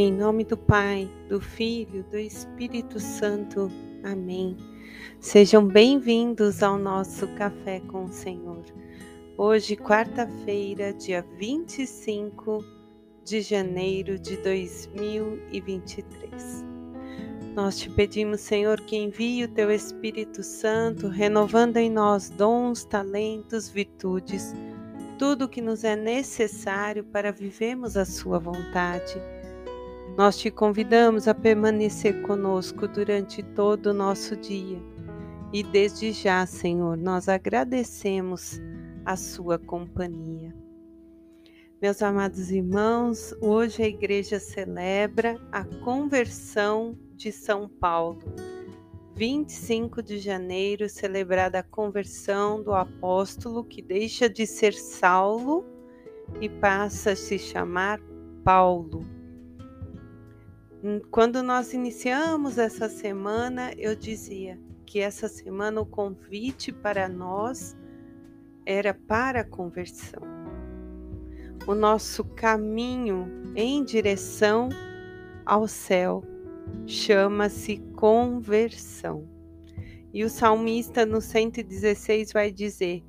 Em nome do Pai, do Filho, do Espírito Santo. Amém. Sejam bem-vindos ao nosso Café com o Senhor. Hoje, quarta-feira, dia 25 de janeiro de 2023. Nós te pedimos, Senhor, que envie o teu Espírito Santo, renovando em nós dons, talentos, virtudes, tudo o que nos é necessário para vivermos a Sua vontade nós te convidamos a permanecer conosco durante todo o nosso dia. E desde já, Senhor, nós agradecemos a sua companhia. Meus amados irmãos, hoje a igreja celebra a conversão de São Paulo. 25 de janeiro, celebrada a conversão do apóstolo que deixa de ser Saulo e passa a se chamar Paulo. Hum, quando nós iniciamos essa semana, eu dizia que essa semana o convite para nós era para a conversão. O nosso caminho em direção ao céu chama-se conversão. E o salmista no 116 vai dizer: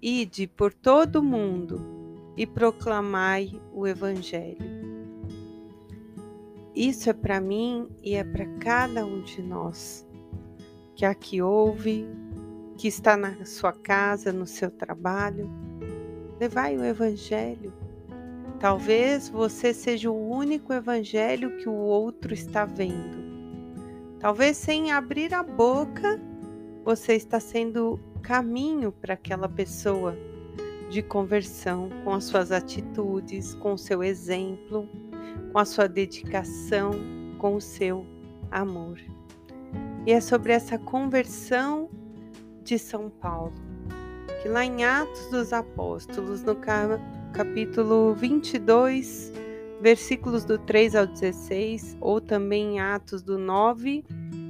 Ide por todo o mundo e proclamai o evangelho. Isso é para mim e é para cada um de nós que aqui ouve, que está na sua casa, no seu trabalho. Levai o Evangelho. Talvez você seja o único Evangelho que o outro está vendo. Talvez sem abrir a boca, você está sendo caminho para aquela pessoa de conversão com as suas atitudes, com o seu exemplo com a sua dedicação, com o seu amor. E é sobre essa conversão de São Paulo, que lá em Atos dos Apóstolos, no capítulo 22, versículos do 3 ao 16, ou também em Atos do 9,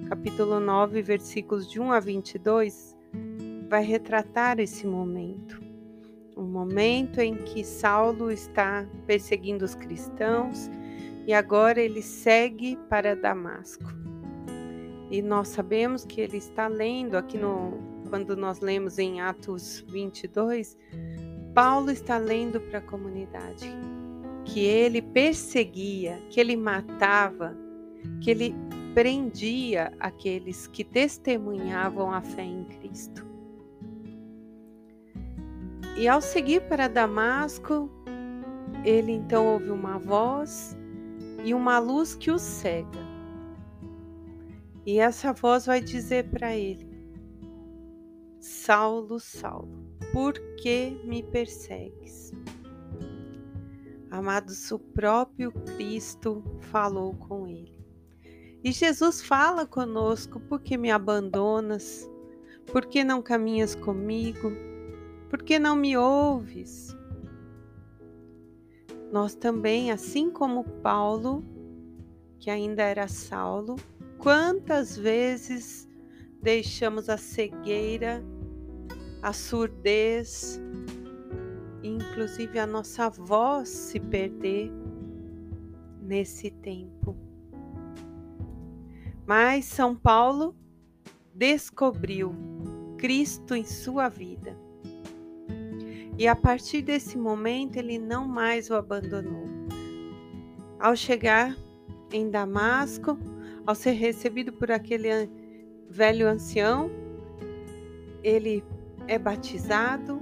capítulo 9, versículos de 1 a 22, vai retratar esse momento. O momento em que Saulo está perseguindo os cristãos e agora ele segue para Damasco. E nós sabemos que ele está lendo aqui no quando nós lemos em Atos 22, Paulo está lendo para a comunidade que ele perseguia, que ele matava, que ele prendia aqueles que testemunhavam a fé em Cristo. E ao seguir para Damasco, ele então ouve uma voz e uma luz que o cega. E essa voz vai dizer para ele: Saulo, Saulo, por que me persegues? Amados, o próprio Cristo falou com ele. E Jesus fala conosco: por que me abandonas? Por que não caminhas comigo? Por que não me ouves? Nós também, assim como Paulo, que ainda era Saulo, quantas vezes deixamos a cegueira, a surdez, inclusive a nossa voz se perder nesse tempo. Mas São Paulo descobriu Cristo em sua vida e a partir desse momento ele não mais o abandonou. Ao chegar em Damasco, ao ser recebido por aquele velho ancião, ele é batizado,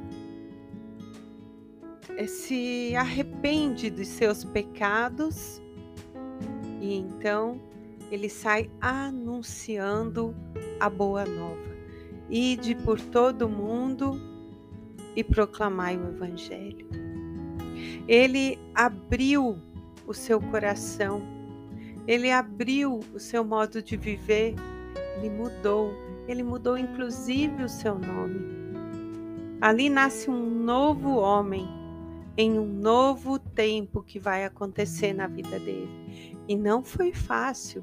eh, se arrepende dos seus pecados e então ele sai anunciando a boa nova. Ide por todo o mundo e proclamai o Evangelho. Ele abriu o seu coração, ele abriu o seu modo de viver, ele mudou, ele mudou inclusive o seu nome. Ali nasce um novo homem em um novo tempo que vai acontecer na vida dele. E não foi fácil.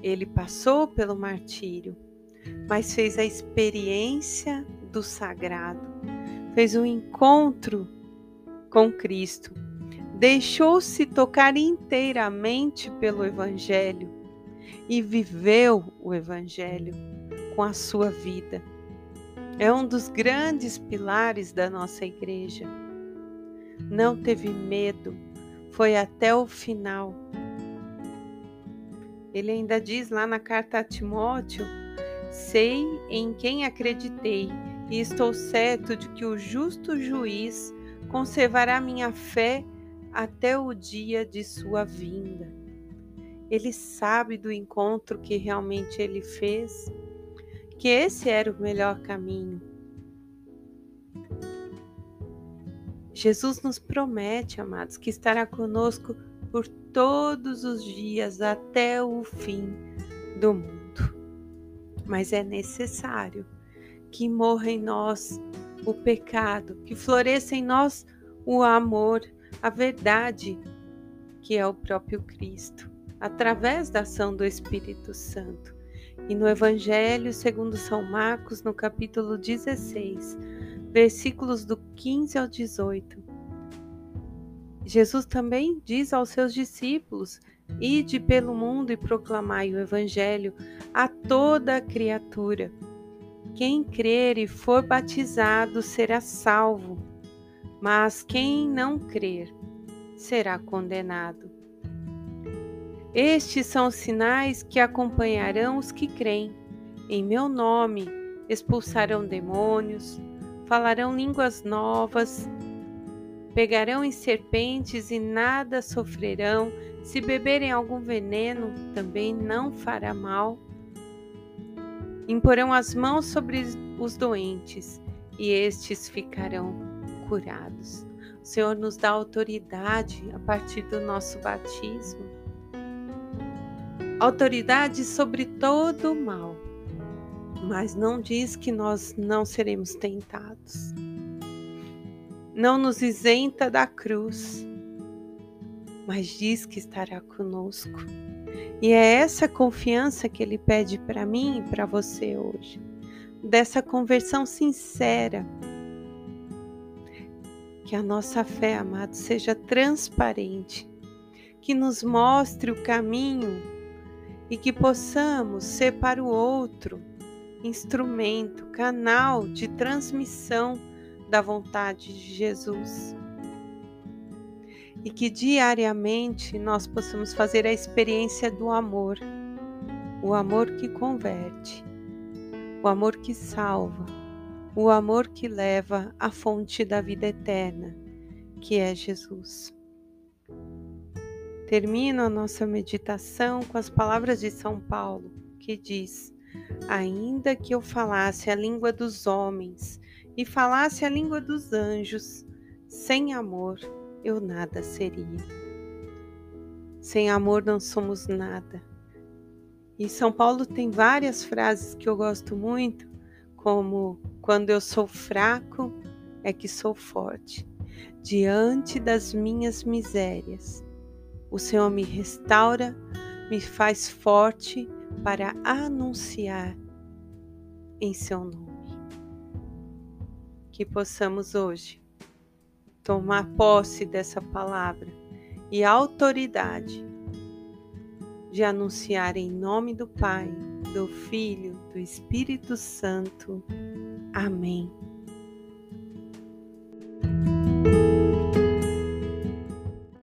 Ele passou pelo martírio, mas fez a experiência do sagrado, fez um encontro com Cristo, deixou-se tocar inteiramente pelo Evangelho e viveu o Evangelho com a sua vida. É um dos grandes pilares da nossa igreja. Não teve medo, foi até o final. Ele ainda diz lá na carta a Timóteo: Sei em quem acreditei e estou certo de que o justo juiz conservará minha fé até o dia de sua vinda. Ele sabe do encontro que realmente ele fez, que esse era o melhor caminho. Jesus nos promete, amados, que estará conosco por todos os dias até o fim do mundo. Mas é necessário que morra em nós o pecado, que floresça em nós o amor, a verdade, que é o próprio Cristo, através da ação do Espírito Santo. E no Evangelho segundo São Marcos, no capítulo 16, versículos do 15 ao 18, Jesus também diz aos seus discípulos: Ide pelo mundo e proclamai o Evangelho a toda criatura. Quem crer e for batizado será salvo mas quem não crer será condenado. Estes são os sinais que acompanharão os que creem. Em meu nome expulsarão demônios, falarão línguas novas, pegarão em serpentes e nada sofrerão. Se beberem algum veneno, também não fará mal. Imporão as mãos sobre os doentes e estes ficarão curados. O Senhor nos dá autoridade a partir do nosso batismo autoridade sobre todo o mal, mas não diz que nós não seremos tentados. Não nos isenta da cruz, mas diz que estará conosco. E é essa confiança que ele pede para mim e para você hoje, dessa conversão sincera que a nossa fé, amado, seja transparente, que nos mostre o caminho e que possamos ser para o outro instrumento, canal de transmissão da vontade de Jesus. E que diariamente nós possamos fazer a experiência do amor, o amor que converte, o amor que salva o amor que leva à fonte da vida eterna, que é Jesus. Termino a nossa meditação com as palavras de São Paulo, que diz: Ainda que eu falasse a língua dos homens e falasse a língua dos anjos, sem amor eu nada seria. Sem amor não somos nada. E São Paulo tem várias frases que eu gosto muito, como quando eu sou fraco é que sou forte. Diante das minhas misérias, o Senhor me restaura, me faz forte para anunciar em seu nome. Que possamos hoje tomar posse dessa palavra e autoridade de anunciar em nome do Pai, do Filho, do Espírito Santo. Amém.